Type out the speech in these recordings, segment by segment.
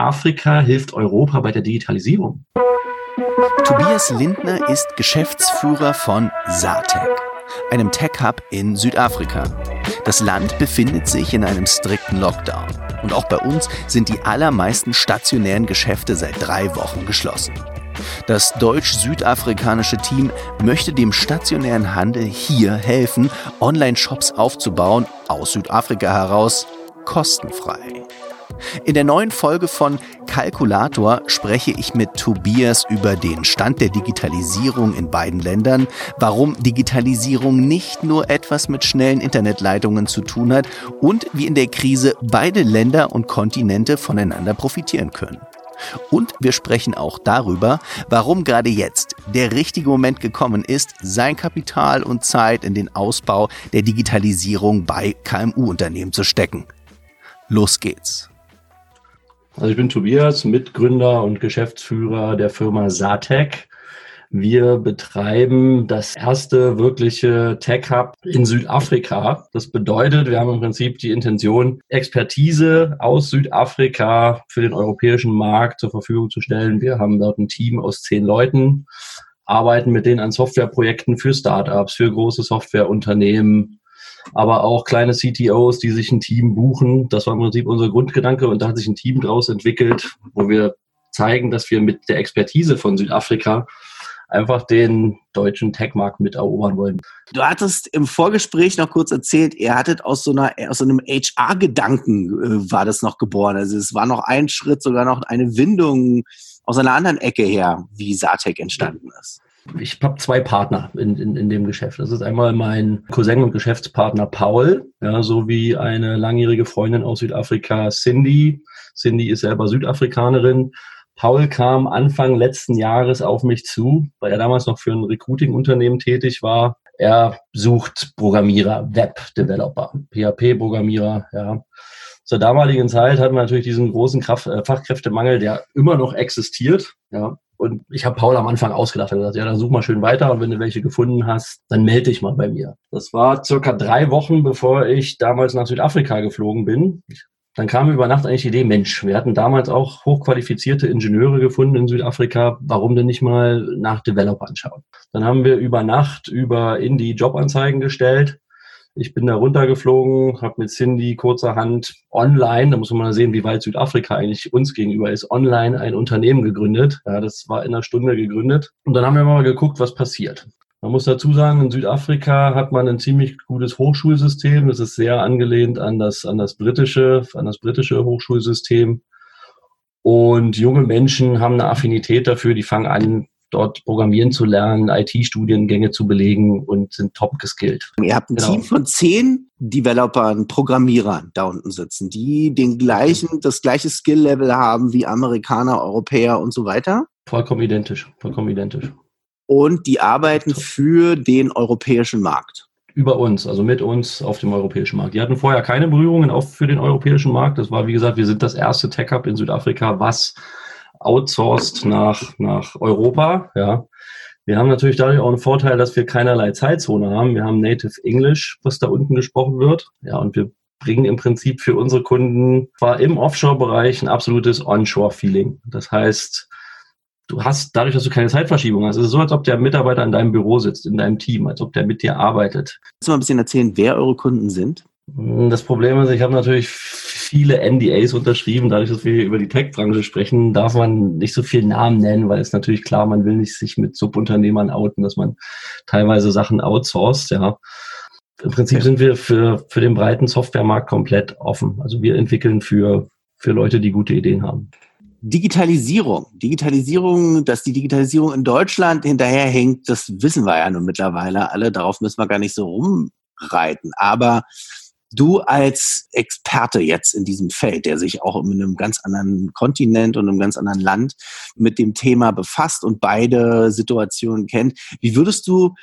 Südafrika hilft Europa bei der Digitalisierung. Tobias Lindner ist Geschäftsführer von Satec, einem Tech-Hub in Südafrika. Das Land befindet sich in einem strikten Lockdown. Und auch bei uns sind die allermeisten stationären Geschäfte seit drei Wochen geschlossen. Das deutsch-südafrikanische Team möchte dem stationären Handel hier helfen, Online-Shops aufzubauen, aus Südafrika heraus, kostenfrei. In der neuen Folge von Kalkulator spreche ich mit Tobias über den Stand der Digitalisierung in beiden Ländern, warum Digitalisierung nicht nur etwas mit schnellen Internetleitungen zu tun hat und wie in der Krise beide Länder und Kontinente voneinander profitieren können. Und wir sprechen auch darüber, warum gerade jetzt der richtige Moment gekommen ist, sein Kapital und Zeit in den Ausbau der Digitalisierung bei KMU-Unternehmen zu stecken. Los geht's. Also ich bin Tobias, Mitgründer und Geschäftsführer der Firma Satec. Wir betreiben das erste wirkliche Tech Hub in Südafrika. Das bedeutet, wir haben im Prinzip die Intention, Expertise aus Südafrika für den europäischen Markt zur Verfügung zu stellen. Wir haben dort ein Team aus zehn Leuten, arbeiten mit denen an Softwareprojekten für Startups, für große Softwareunternehmen, aber auch kleine CTOs, die sich ein Team buchen. Das war im Prinzip unser Grundgedanke und da hat sich ein Team daraus entwickelt, wo wir zeigen, dass wir mit der Expertise von Südafrika einfach den deutschen Tech-Markt mit erobern wollen. Du hattest im Vorgespräch noch kurz erzählt, ihr hattet aus so, einer, aus so einem HR-Gedanken äh, war das noch geboren. Also es war noch ein Schritt, sogar noch eine Windung aus einer anderen Ecke her, wie Satec entstanden ist ich habe zwei Partner in, in, in dem Geschäft. Das ist einmal mein Cousin und Geschäftspartner Paul, ja, sowie eine langjährige Freundin aus Südafrika, Cindy. Cindy ist selber Südafrikanerin. Paul kam Anfang letzten Jahres auf mich zu, weil er damals noch für ein Recruiting-Unternehmen tätig war. Er sucht Programmierer, Web-Developer, PHP-Programmierer, ja. Zur damaligen Zeit hatten wir natürlich diesen großen Kraft, äh, Fachkräftemangel, der immer noch existiert. Ja. Und ich habe Paul am Anfang ausgedacht und gesagt, ja, dann such mal schön weiter und wenn du welche gefunden hast, dann melde dich mal bei mir. Das war circa drei Wochen, bevor ich damals nach Südafrika geflogen bin. Dann kam über Nacht eigentlich die Idee, Mensch, wir hatten damals auch hochqualifizierte Ingenieure gefunden in Südafrika, warum denn nicht mal nach Developern schauen? Dann haben wir über Nacht über Indie Jobanzeigen gestellt ich bin da runtergeflogen, habe mit Cindy kurzerhand online, da muss man mal sehen, wie weit Südafrika eigentlich uns gegenüber ist, online ein Unternehmen gegründet. Ja, das war in einer Stunde gegründet. Und dann haben wir mal geguckt, was passiert. Man muss dazu sagen, in Südafrika hat man ein ziemlich gutes Hochschulsystem. Das ist sehr angelehnt an das, an das britische, an das britische Hochschulsystem. Und junge Menschen haben eine Affinität dafür, die fangen an, dort programmieren zu lernen, IT-Studiengänge zu belegen und sind top geskillt. Ihr habt ein genau. Team von zehn Developern, Programmierern da unten sitzen, die den gleichen, das gleiche Skill-Level haben wie Amerikaner, Europäer und so weiter? Vollkommen identisch, vollkommen identisch. Und die arbeiten für den europäischen Markt über uns, also mit uns auf dem europäischen Markt. Die hatten vorher keine Berührungen auch für den europäischen Markt. Das war, wie gesagt, wir sind das erste Tech-Hub in Südafrika, was outsourced nach, nach Europa. Ja. Wir haben natürlich dadurch auch einen Vorteil, dass wir keinerlei Zeitzone haben. Wir haben Native English, was da unten gesprochen wird. Ja, und wir bringen im Prinzip für unsere Kunden zwar im Offshore-Bereich ein absolutes Onshore-Feeling. Das heißt, du hast dadurch, dass du keine Zeitverschiebung hast, es ist so, als ob der Mitarbeiter in deinem Büro sitzt, in deinem Team, als ob der mit dir arbeitet. Kannst du mal ein bisschen erzählen, wer eure Kunden sind? Das Problem ist, ich habe natürlich viele NDAs unterschrieben. Dadurch, dass wir über die Tech-Branche sprechen, darf man nicht so viel Namen nennen, weil es natürlich klar, man will nicht sich mit Subunternehmern outen, dass man teilweise Sachen outsourced, ja. Im Prinzip sind wir für, für den breiten Softwaremarkt komplett offen. Also wir entwickeln für, für Leute, die gute Ideen haben. Digitalisierung. Digitalisierung, dass die Digitalisierung in Deutschland hinterherhängt, das wissen wir ja nun mittlerweile alle. Darauf müssen wir gar nicht so rumreiten. Aber du als Experte jetzt in diesem Feld, der sich auch in einem ganz anderen Kontinent und einem ganz anderen Land mit dem Thema befasst und beide Situationen kennt, wie würdest du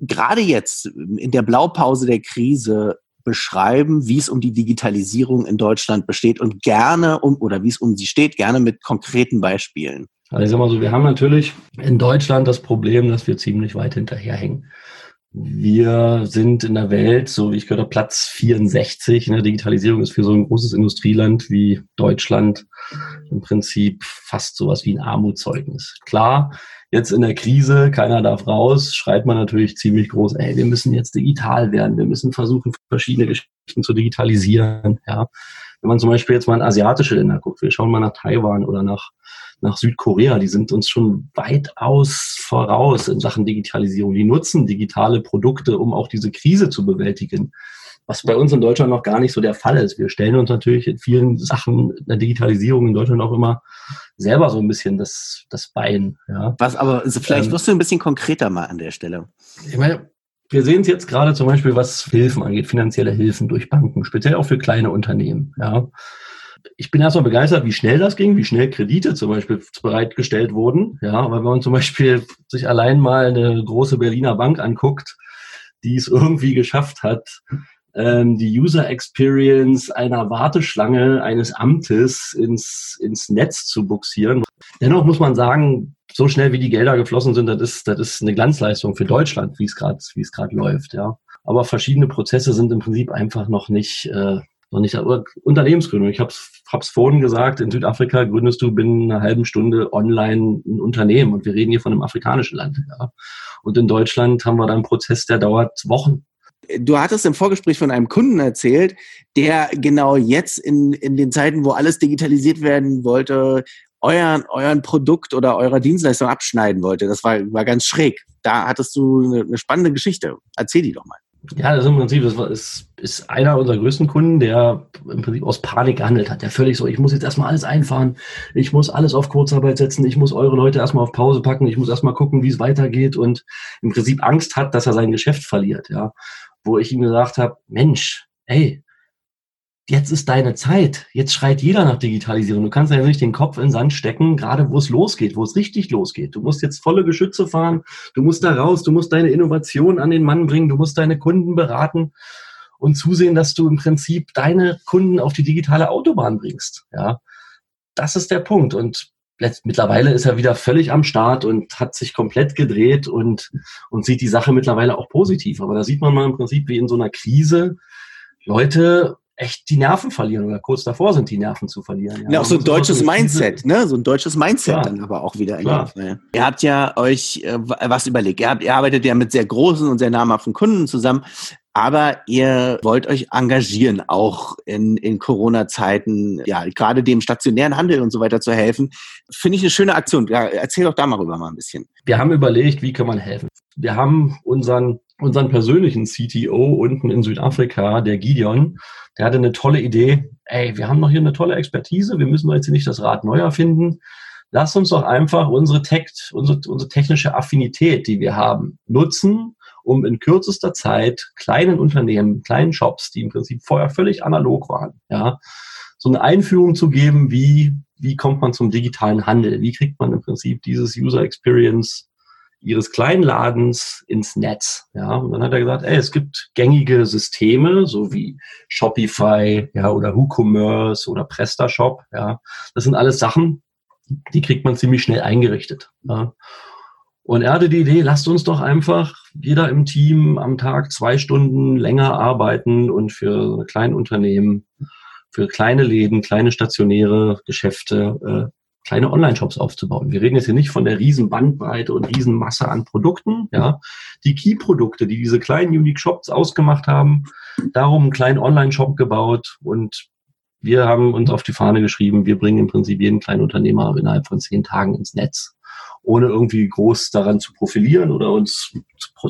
gerade jetzt in der Blaupause der Krise beschreiben, wie es um die Digitalisierung in Deutschland besteht und gerne um oder wie es um sie steht, gerne mit konkreten Beispielen. Also ich sag mal so, wir haben natürlich in Deutschland das Problem, dass wir ziemlich weit hinterherhängen. Wir sind in der Welt, so wie ich gehört habe, Platz 64. In der Digitalisierung ist für so ein großes Industrieland wie Deutschland im Prinzip fast sowas wie ein Armutszeugnis. Klar, jetzt in der Krise, keiner darf raus, schreibt man natürlich ziemlich groß, ey, wir müssen jetzt digital werden, wir müssen versuchen, verschiedene Geschichten zu digitalisieren. Ja. Wenn man zum Beispiel jetzt mal in asiatische Länder guckt, wir schauen mal nach Taiwan oder nach, nach Südkorea, die sind uns schon weitaus voraus in Sachen Digitalisierung. Die nutzen digitale Produkte, um auch diese Krise zu bewältigen was bei uns in Deutschland noch gar nicht so der Fall ist. Wir stellen uns natürlich in vielen Sachen der Digitalisierung in Deutschland auch immer selber so ein bisschen das, das Bein. Ja. Was aber, also vielleicht ähm, wirst du ein bisschen konkreter mal an der Stelle. Ich meine, wir sehen es jetzt gerade zum Beispiel, was Hilfen angeht, finanzielle Hilfen durch Banken, speziell auch für kleine Unternehmen. Ja. Ich bin erstmal begeistert, wie schnell das ging, wie schnell Kredite zum Beispiel bereitgestellt wurden. Ja, aber wenn man zum Beispiel sich allein mal eine große Berliner Bank anguckt, die es irgendwie geschafft hat, ähm, die User Experience einer Warteschlange eines Amtes ins, ins Netz zu buxieren. Dennoch muss man sagen, so schnell wie die Gelder geflossen sind, das ist, das ist eine Glanzleistung für Deutschland, wie es gerade wie es gerade läuft. Ja. Aber verschiedene Prozesse sind im Prinzip einfach noch nicht äh, noch nicht Unternehmensgründung. Ich habe es vorhin gesagt, in Südafrika gründest du binnen einer halben Stunde online ein Unternehmen und wir reden hier von einem afrikanischen Land. Ja. Und in Deutschland haben wir da einen Prozess, der dauert Wochen du hattest im Vorgespräch von einem Kunden erzählt, der genau jetzt in, in den Zeiten, wo alles digitalisiert werden wollte, euren, euren Produkt oder eurer Dienstleistung abschneiden wollte. Das war, war ganz schräg. Da hattest du eine, eine spannende Geschichte. Erzähl die doch mal. Ja, das ist im Prinzip, das ist, ist einer unserer größten Kunden, der im Prinzip aus Panik gehandelt hat. Der völlig so, ich muss jetzt erstmal alles einfahren, ich muss alles auf Kurzarbeit setzen, ich muss eure Leute erstmal auf Pause packen, ich muss erstmal gucken, wie es weitergeht und im Prinzip Angst hat, dass er sein Geschäft verliert, ja wo ich ihm gesagt habe, Mensch, hey, jetzt ist deine Zeit. Jetzt schreit jeder nach Digitalisierung. Du kannst ja nicht den Kopf in den Sand stecken, gerade wo es losgeht, wo es richtig losgeht. Du musst jetzt volle Geschütze fahren, du musst da raus, du musst deine Innovation an den Mann bringen, du musst deine Kunden beraten und zusehen, dass du im Prinzip deine Kunden auf die digitale Autobahn bringst. Ja, das ist der Punkt. Und mittlerweile ist er wieder völlig am Start und hat sich komplett gedreht und, und sieht die Sache mittlerweile auch positiv. Aber da sieht man mal im Prinzip, wie in so einer Krise Leute echt die Nerven verlieren oder kurz davor sind, die Nerven zu verlieren. Ja, ja auch so ein deutsches Mindset, ne? So ein deutsches Mindset Klar. dann aber auch wieder. Klar. Ihr habt ja euch äh, was überlegt. Ihr, habt, ihr arbeitet ja mit sehr großen und sehr namhaften Kunden zusammen. Aber ihr wollt euch engagieren, auch in, in Corona-Zeiten, ja, gerade dem stationären Handel und so weiter zu helfen. Finde ich eine schöne Aktion. Ja, erzähl doch da mal rüber mal ein bisschen. Wir haben überlegt, wie kann man helfen. Wir haben unseren, unseren persönlichen CTO unten in Südafrika, der Gideon, der hatte eine tolle Idee. Ey, wir haben noch hier eine tolle Expertise. Wir müssen jetzt nicht das Rad neu erfinden. Lass uns doch einfach unsere, Tech, unsere, unsere technische Affinität, die wir haben, nutzen um in kürzester Zeit kleinen Unternehmen, kleinen Shops, die im Prinzip vorher völlig analog waren, ja, so eine Einführung zu geben, wie, wie kommt man zum digitalen Handel? Wie kriegt man im Prinzip dieses User Experience ihres kleinen Ladens ins Netz. Ja, und dann hat er gesagt, ey, es gibt gängige Systeme, so wie Shopify, ja, oder WooCommerce oder PrestaShop, ja. Das sind alles Sachen, die kriegt man ziemlich schnell eingerichtet. Ja. Und er hatte die Idee, lasst uns doch einfach jeder im Team am Tag zwei Stunden länger arbeiten und für kleine Unternehmen, für kleine Läden, kleine stationäre Geschäfte, äh, kleine Online-Shops aufzubauen. Wir reden jetzt hier nicht von der riesen Bandbreite und riesen Masse an Produkten. Ja, die Key-Produkte, die diese kleinen Unique Shops ausgemacht haben, darum einen kleinen Online-Shop gebaut und wir haben uns auf die Fahne geschrieben, wir bringen im Prinzip jeden kleinen Unternehmer innerhalb von zehn Tagen ins Netz ohne irgendwie groß daran zu profilieren oder uns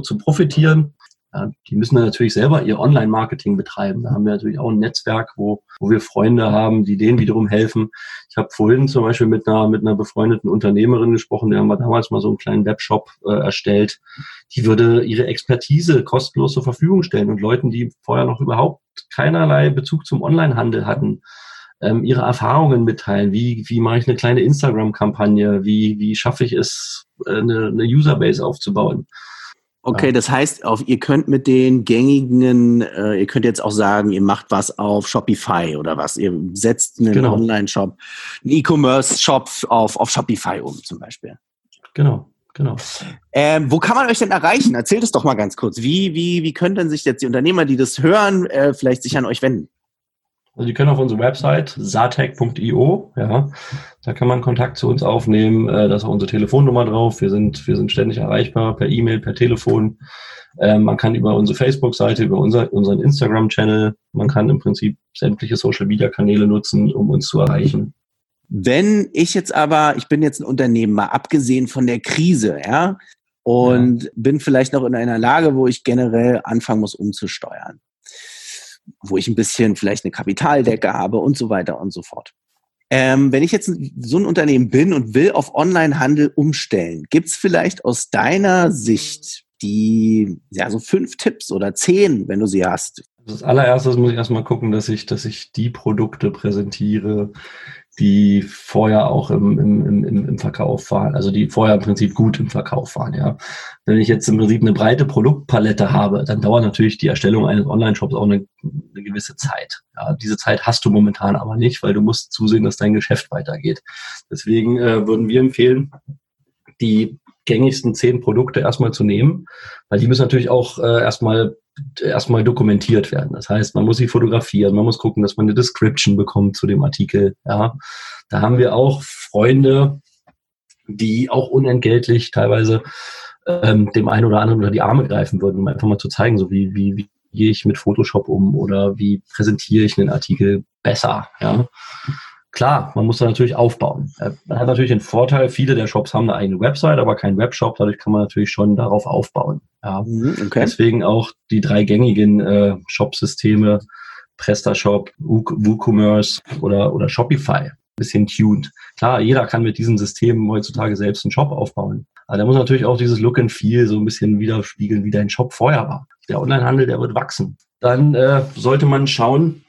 zu, profitieren. Ja, die müssen dann natürlich selber ihr Online-Marketing betreiben. Da haben wir natürlich auch ein Netzwerk, wo, wo wir Freunde haben, die denen wiederum helfen. Ich habe vorhin zum Beispiel mit einer, mit einer befreundeten Unternehmerin gesprochen, der haben wir damals mal so einen kleinen Webshop äh, erstellt. Die würde ihre Expertise kostenlos zur Verfügung stellen und Leuten, die vorher noch überhaupt keinerlei Bezug zum Onlinehandel hatten, ähm, ihre Erfahrungen mitteilen. Wie, wie mache ich eine kleine Instagram-Kampagne? Wie, wie schaffe ich es, äh, eine, eine Userbase aufzubauen? Okay, das heißt, auf, ihr könnt mit den gängigen, äh, ihr könnt jetzt auch sagen, ihr macht was auf Shopify oder was. Ihr setzt einen genau. Online-Shop, einen E-Commerce-Shop auf, auf Shopify um zum Beispiel. Genau. Genau. Ähm, wo kann man euch denn erreichen? Erzählt es doch mal ganz kurz. Wie, wie, wie können denn sich jetzt die Unternehmer, die das hören, äh, vielleicht sich an euch wenden? Also die können auf unsere Website satec.io, ja, da kann man Kontakt zu uns aufnehmen, äh, da ist auch unsere Telefonnummer drauf, wir sind, wir sind ständig erreichbar per E-Mail, per Telefon. Ähm, man kann über unsere Facebook-Seite, über unser, unseren Instagram-Channel, man kann im Prinzip sämtliche Social-Media-Kanäle nutzen, um uns zu erreichen. Wenn ich jetzt aber, ich bin jetzt ein Unternehmen, mal abgesehen von der Krise, ja, und ja. bin vielleicht noch in einer Lage, wo ich generell anfangen muss, umzusteuern. Wo ich ein bisschen vielleicht eine Kapitaldecke habe und so weiter und so fort. Ähm, wenn ich jetzt so ein Unternehmen bin und will auf Onlinehandel umstellen, gibt es vielleicht aus deiner Sicht die, ja, so fünf Tipps oder zehn, wenn du sie hast? Also das allererstes muss ich erstmal gucken, dass ich, dass ich die Produkte präsentiere, die vorher auch im, im, im, im Verkauf waren, also die vorher im Prinzip gut im Verkauf waren, ja. Wenn ich jetzt im Prinzip eine breite Produktpalette habe, dann dauert natürlich die Erstellung eines Online-Shops auch eine, eine gewisse Zeit. Ja, diese Zeit hast du momentan aber nicht, weil du musst zusehen, dass dein Geschäft weitergeht. Deswegen äh, würden wir empfehlen, die gängigsten zehn Produkte erstmal zu nehmen, weil die müssen natürlich auch äh, erstmal erstmal dokumentiert werden. Das heißt, man muss sie fotografieren, man muss gucken, dass man eine Description bekommt zu dem Artikel. Ja, da haben wir auch Freunde, die auch unentgeltlich teilweise ähm, dem einen oder anderen unter die Arme greifen würden, um einfach mal zu zeigen, so wie, wie, wie gehe ich mit Photoshop um oder wie präsentiere ich einen Artikel besser. Ja. Klar, man muss da natürlich aufbauen. Äh, man hat natürlich den Vorteil, viele der Shops haben eine eigene Website, aber kein Webshop, dadurch kann man natürlich schon darauf aufbauen. Ja. Mhm, okay. Deswegen auch die drei gängigen äh, Shop-Systeme, PrestaShop, WooCommerce oder, oder Shopify, bisschen tuned. Klar, jeder kann mit diesen Systemen heutzutage selbst einen Shop aufbauen. Aber da muss natürlich auch dieses Look and Feel so ein bisschen widerspiegeln, wie dein Shop vorher war. Der Onlinehandel, der wird wachsen. Dann äh, sollte man schauen,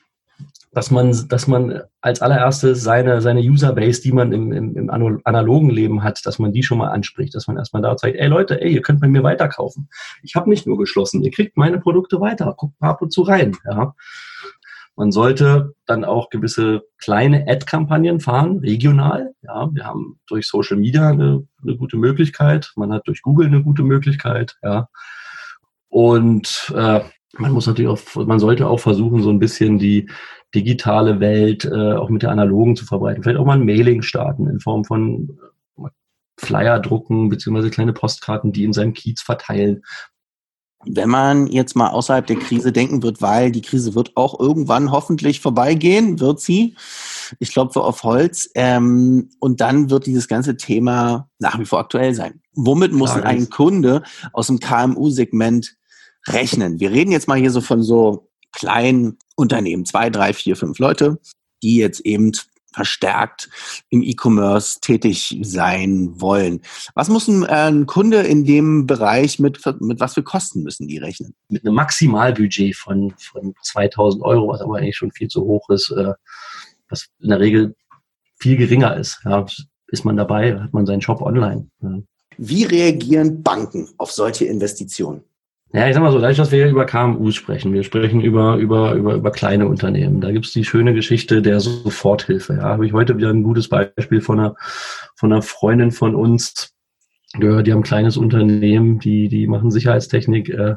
dass man, dass man als allererstes seine, seine Userbase, die man im, im, im analogen Leben hat, dass man die schon mal anspricht, dass man erstmal da zeigt, ey Leute, ey, ihr könnt bei mir weiterkaufen. Ich habe nicht nur geschlossen, ihr kriegt meine Produkte weiter, guckt mal ab und zu rein. Ja. Man sollte dann auch gewisse kleine Ad-Kampagnen fahren, regional. Ja, wir haben durch Social Media eine, eine gute Möglichkeit, man hat durch Google eine gute Möglichkeit. Ja. Und äh, man muss natürlich auch, man sollte auch versuchen, so ein bisschen die digitale Welt äh, auch mit der analogen zu verbreiten. Vielleicht auch mal ein Mailing starten in Form von äh, Flyer drucken, beziehungsweise kleine Postkarten, die in seinem Kiez verteilen. Wenn man jetzt mal außerhalb der Krise denken wird, weil die Krise wird auch irgendwann hoffentlich vorbeigehen, wird sie. Ich klopfe auf Holz. Ähm, und dann wird dieses ganze Thema nach wie vor aktuell sein. Womit muss ein Kunde aus dem KMU-Segment rechnen? Wir reden jetzt mal hier so von so kleinen Unternehmen, zwei, drei, vier, fünf Leute, die jetzt eben verstärkt im E-Commerce tätig sein wollen. Was muss ein, äh, ein, Kunde in dem Bereich mit, mit was für Kosten müssen die rechnen? Mit einem Maximalbudget von, von 2000 Euro, was aber eigentlich schon viel zu hoch ist, äh, was in der Regel viel geringer ist. Ja, ist man dabei, hat man seinen Shop online. Ja. Wie reagieren Banken auf solche Investitionen? Ja, ich sag mal so, dadurch, dass wir über KMUs sprechen, wir sprechen über, über, über, über kleine Unternehmen. Da gibt's die schöne Geschichte der Soforthilfe. Ja, habe ich heute wieder ein gutes Beispiel von einer, von einer Freundin von uns gehört, die haben ein kleines Unternehmen, die, die machen Sicherheitstechnik, äh,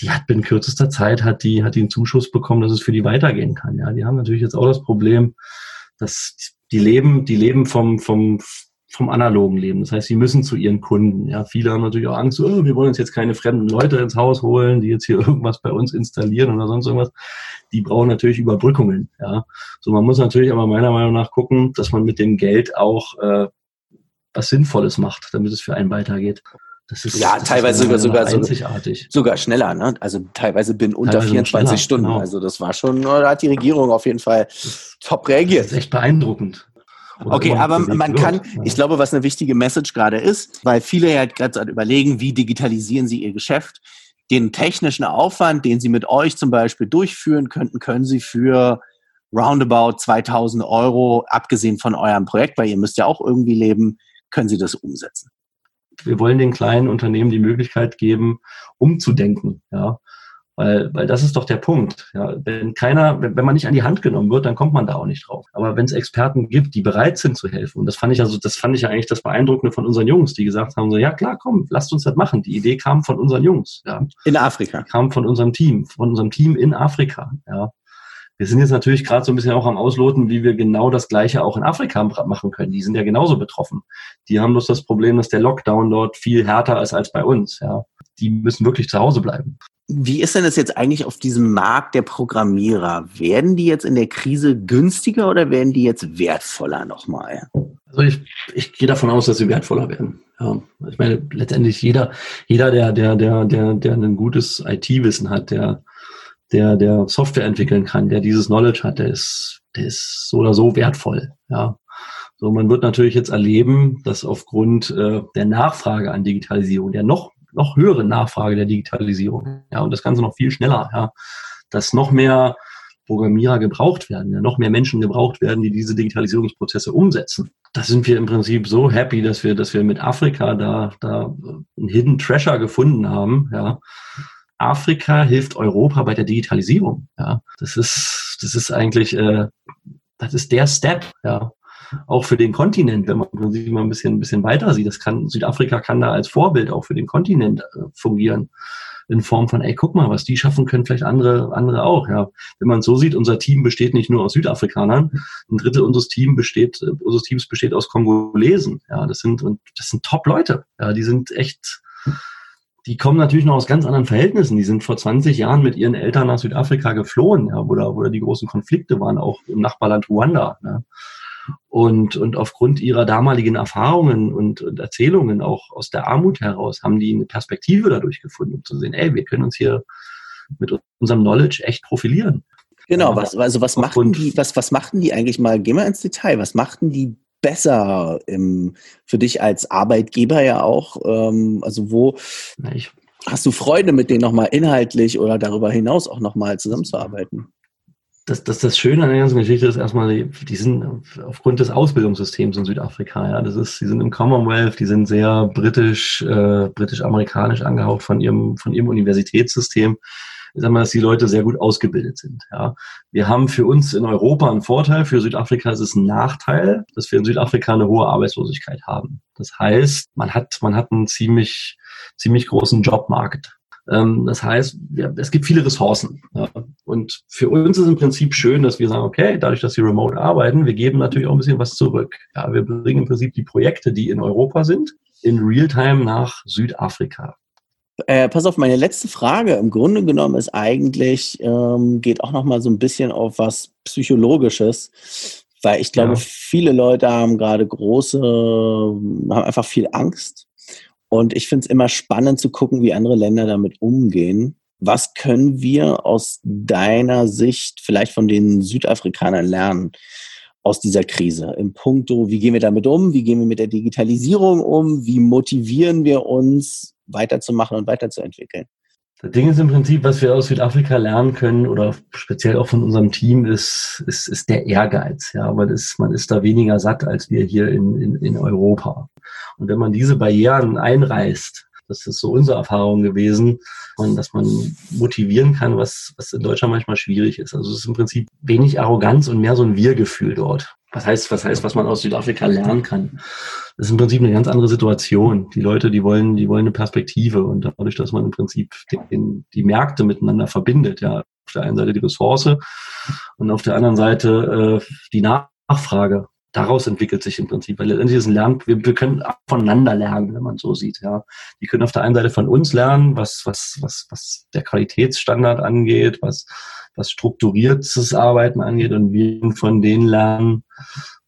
die hat binnen kürzester Zeit hat die, hat die einen Zuschuss bekommen, dass es für die weitergehen kann. Ja, die haben natürlich jetzt auch das Problem, dass die leben, die leben vom, vom, vom analogen Leben. Das heißt, sie müssen zu ihren Kunden. Ja, viele haben natürlich auch Angst, oh, wir wollen uns jetzt keine fremden Leute ins Haus holen, die jetzt hier irgendwas bei uns installieren oder sonst irgendwas. Die brauchen natürlich Überbrückungen. Ja, so man muss natürlich aber meiner Meinung nach gucken, dass man mit dem Geld auch äh, was Sinnvolles macht, damit es für einen weitergeht. Das ist, ja, teilweise sogar, sogar, einzigartig. sogar schneller, ne? Also teilweise bin unter teilweise 24 Stunden. Genau. Also das war schon, da hat die Regierung auf jeden Fall top reagiert. Das ist echt beeindruckend. Okay, aber man kann, ich glaube, was eine wichtige Message gerade ist, weil viele ja gerade überlegen, wie digitalisieren sie ihr Geschäft. Den technischen Aufwand, den sie mit euch zum Beispiel durchführen könnten, können sie für roundabout 2000 Euro, abgesehen von eurem Projekt, weil ihr müsst ja auch irgendwie leben, können sie das umsetzen. Wir wollen den kleinen Unternehmen die Möglichkeit geben, umzudenken. Ja. Weil, weil das ist doch der Punkt. Ja, wenn keiner, wenn, wenn man nicht an die Hand genommen wird, dann kommt man da auch nicht drauf. Aber wenn es Experten gibt, die bereit sind zu helfen, und das fand ich also, das fand ich ja eigentlich das Beeindruckende von unseren Jungs, die gesagt haben, so, ja klar, komm, lasst uns das machen. Die Idee kam von unseren Jungs. Ja. In Afrika. Die kam von unserem Team, von unserem Team in Afrika. Ja. Wir sind jetzt natürlich gerade so ein bisschen auch am Ausloten, wie wir genau das Gleiche auch in Afrika machen können. Die sind ja genauso betroffen. Die haben bloß das Problem, dass der Lockdown dort viel härter ist als bei uns. Ja. Die müssen wirklich zu Hause bleiben. Wie ist denn das jetzt eigentlich auf diesem Markt der Programmierer? Werden die jetzt in der Krise günstiger oder werden die jetzt wertvoller nochmal? Also ich, ich gehe davon aus, dass sie wertvoller werden. Ja, ich meine, letztendlich jeder, jeder, der, der, der, der, der ein gutes IT-Wissen hat, der, der, der Software entwickeln kann, der dieses Knowledge hat, der ist, der ist so oder so wertvoll. Ja. So, man wird natürlich jetzt erleben, dass aufgrund äh, der Nachfrage an Digitalisierung, der noch noch höhere Nachfrage der Digitalisierung. Ja, und das Ganze noch viel schneller, ja, dass noch mehr Programmierer gebraucht werden, ja, noch mehr Menschen gebraucht werden, die diese Digitalisierungsprozesse umsetzen. Da sind wir im Prinzip so happy, dass wir, dass wir mit Afrika da, da einen Hidden Treasure gefunden haben, ja. Afrika hilft Europa bei der Digitalisierung, ja. Das ist, das ist eigentlich, äh, das ist der Step, ja auch für den Kontinent, wenn man sich mal ein bisschen, ein bisschen weiter sieht. Das kann, Südafrika kann da als Vorbild auch für den Kontinent äh, fungieren. In Form von, ey, guck mal, was die schaffen können, vielleicht andere, andere auch, ja. Wenn man so sieht, unser Team besteht nicht nur aus Südafrikanern. Ein Drittel unseres Teams besteht, äh, unseres Teams besteht aus Kongolesen. Ja, das sind, und das sind Top-Leute. Ja, die sind echt, die kommen natürlich noch aus ganz anderen Verhältnissen. Die sind vor 20 Jahren mit ihren Eltern nach Südafrika geflohen, ja, wo da, wo da die großen Konflikte waren, auch im Nachbarland Ruanda. Ja. Und, und aufgrund ihrer damaligen Erfahrungen und, und Erzählungen auch aus der Armut heraus haben die eine Perspektive dadurch gefunden, um zu sehen, ey, wir können uns hier mit unserem Knowledge echt profilieren. Genau, was, also was machten die, was, was machten die eigentlich mal, geh mal ins Detail, was machten die besser im, für dich als Arbeitgeber ja auch? Ähm, also wo ich, hast du Freude, mit denen nochmal inhaltlich oder darüber hinaus auch nochmal zusammenzuarbeiten? Das, das, das Schöne an der ganzen Geschichte ist erstmal, die, die sind aufgrund des Ausbildungssystems in Südafrika, ja, das ist, die sind im Commonwealth, die sind sehr britisch, äh, britisch-amerikanisch angehaucht von ihrem, von ihrem Universitätssystem. Ich sag mal, dass die Leute sehr gut ausgebildet sind, ja. Wir haben für uns in Europa einen Vorteil, für Südafrika ist es ein Nachteil, dass wir in Südafrika eine hohe Arbeitslosigkeit haben. Das heißt, man hat, man hat einen ziemlich, ziemlich großen Jobmarkt. Ähm, das heißt, es gibt viele Ressourcen. Und für uns ist im Prinzip schön, dass wir sagen, okay, dadurch, dass wir remote arbeiten, wir geben natürlich auch ein bisschen was zurück. Ja, wir bringen im Prinzip die Projekte, die in Europa sind, in Realtime nach Südafrika. Äh, pass auf, meine letzte Frage im Grunde genommen ist eigentlich, ähm, geht auch nochmal so ein bisschen auf was Psychologisches, weil ich glaube, ja. viele Leute haben gerade große, haben einfach viel Angst und ich finde es immer spannend zu gucken, wie andere Länder damit umgehen. Was können wir aus deiner Sicht vielleicht von den Südafrikanern lernen aus dieser Krise? Im Punkto, wie gehen wir damit um? Wie gehen wir mit der Digitalisierung um? Wie motivieren wir uns, weiterzumachen und weiterzuentwickeln? Das Ding ist im Prinzip, was wir aus Südafrika lernen können oder speziell auch von unserem Team ist, ist, ist der Ehrgeiz. Ja, weil das, man ist da weniger satt als wir hier in, in, in Europa. Und wenn man diese Barrieren einreißt, das ist so unsere Erfahrung gewesen, und dass man motivieren kann, was, was in Deutschland manchmal schwierig ist. Also es ist im Prinzip wenig Arroganz und mehr so ein Wir-Gefühl dort. Was heißt, was heißt, was man aus Südafrika lernen kann? Das ist im Prinzip eine ganz andere Situation. Die Leute, die wollen, die wollen eine Perspektive und dadurch, dass man im Prinzip den, die Märkte miteinander verbindet, ja, auf der einen Seite die Ressource und auf der anderen Seite äh, die Nachfrage daraus entwickelt sich im Prinzip, weil letztendlich ist ein Lernen, wir, wir können voneinander lernen, wenn man so sieht, ja. Die können auf der einen Seite von uns lernen, was, was, was, was der Qualitätsstandard angeht, was, was strukturiertes Arbeiten angeht und wir von denen lernen,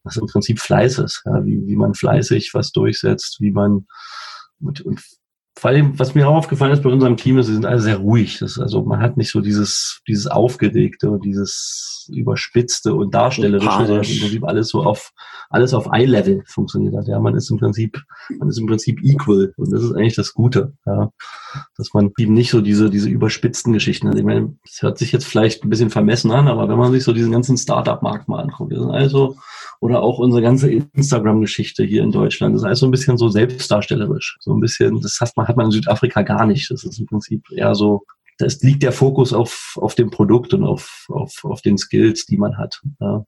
was im Prinzip Fleiß ist, ja, wie, wie man fleißig was durchsetzt, wie man und, und vor allem, was mir auch aufgefallen ist bei unserem Team, ist, sie sind alle sehr ruhig. Das, also man hat nicht so dieses, dieses Aufgeregte und dieses Überspitzte und Darstellerische, sondern im Prinzip alles so auf, alles auf Eye-Level funktioniert hat. Ja, man ist im Prinzip, man ist im Prinzip equal. Und das ist eigentlich das Gute. Ja, dass man eben nicht so diese, diese überspitzten Geschichten hat. Ich meine, das hört sich jetzt vielleicht ein bisschen vermessen an, aber wenn man sich so diesen ganzen Startup-Markt mal anguckt, wir sind also oder auch unsere ganze Instagram-Geschichte hier in Deutschland. Das ist alles so ein bisschen so selbstdarstellerisch. So ein bisschen, das hat man, hat man in Südafrika gar nicht. Das ist im Prinzip eher so, da liegt der Fokus auf, auf dem Produkt und auf, auf, auf den Skills, die man hat. Ja.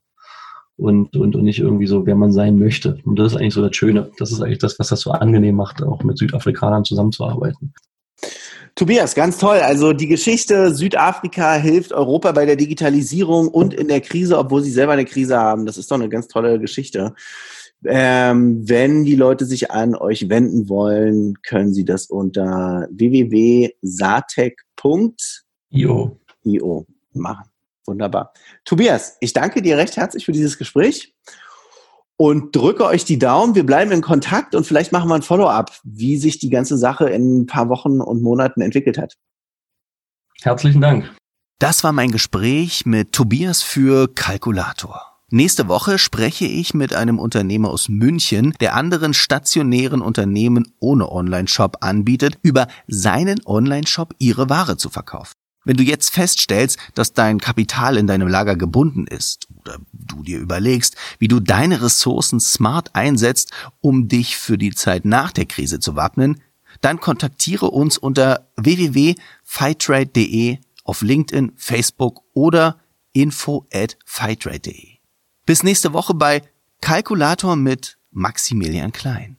Und, und, und nicht irgendwie so, wer man sein möchte. Und das ist eigentlich so das Schöne. Das ist eigentlich das, was das so angenehm macht, auch mit Südafrikanern zusammenzuarbeiten. Tobias, ganz toll. Also die Geschichte Südafrika hilft Europa bei der Digitalisierung und in der Krise, obwohl sie selber eine Krise haben. Das ist doch eine ganz tolle Geschichte. Ähm, wenn die Leute sich an euch wenden wollen, können sie das unter www.satec.io machen. Wunderbar. Tobias, ich danke dir recht herzlich für dieses Gespräch und drücke euch die Daumen. Wir bleiben in Kontakt und vielleicht machen wir ein Follow-up, wie sich die ganze Sache in ein paar Wochen und Monaten entwickelt hat. Herzlichen Dank. Das war mein Gespräch mit Tobias für Kalkulator. Nächste Woche spreche ich mit einem Unternehmer aus München, der anderen stationären Unternehmen ohne Online-Shop anbietet, über seinen Online-Shop ihre Ware zu verkaufen. Wenn du jetzt feststellst, dass dein Kapital in deinem Lager gebunden ist oder du dir überlegst, wie du deine Ressourcen smart einsetzt, um dich für die Zeit nach der Krise zu wappnen, dann kontaktiere uns unter www.fightrate.de auf LinkedIn, Facebook oder info at fightrate.de. Bis nächste Woche bei Kalkulator mit Maximilian Klein.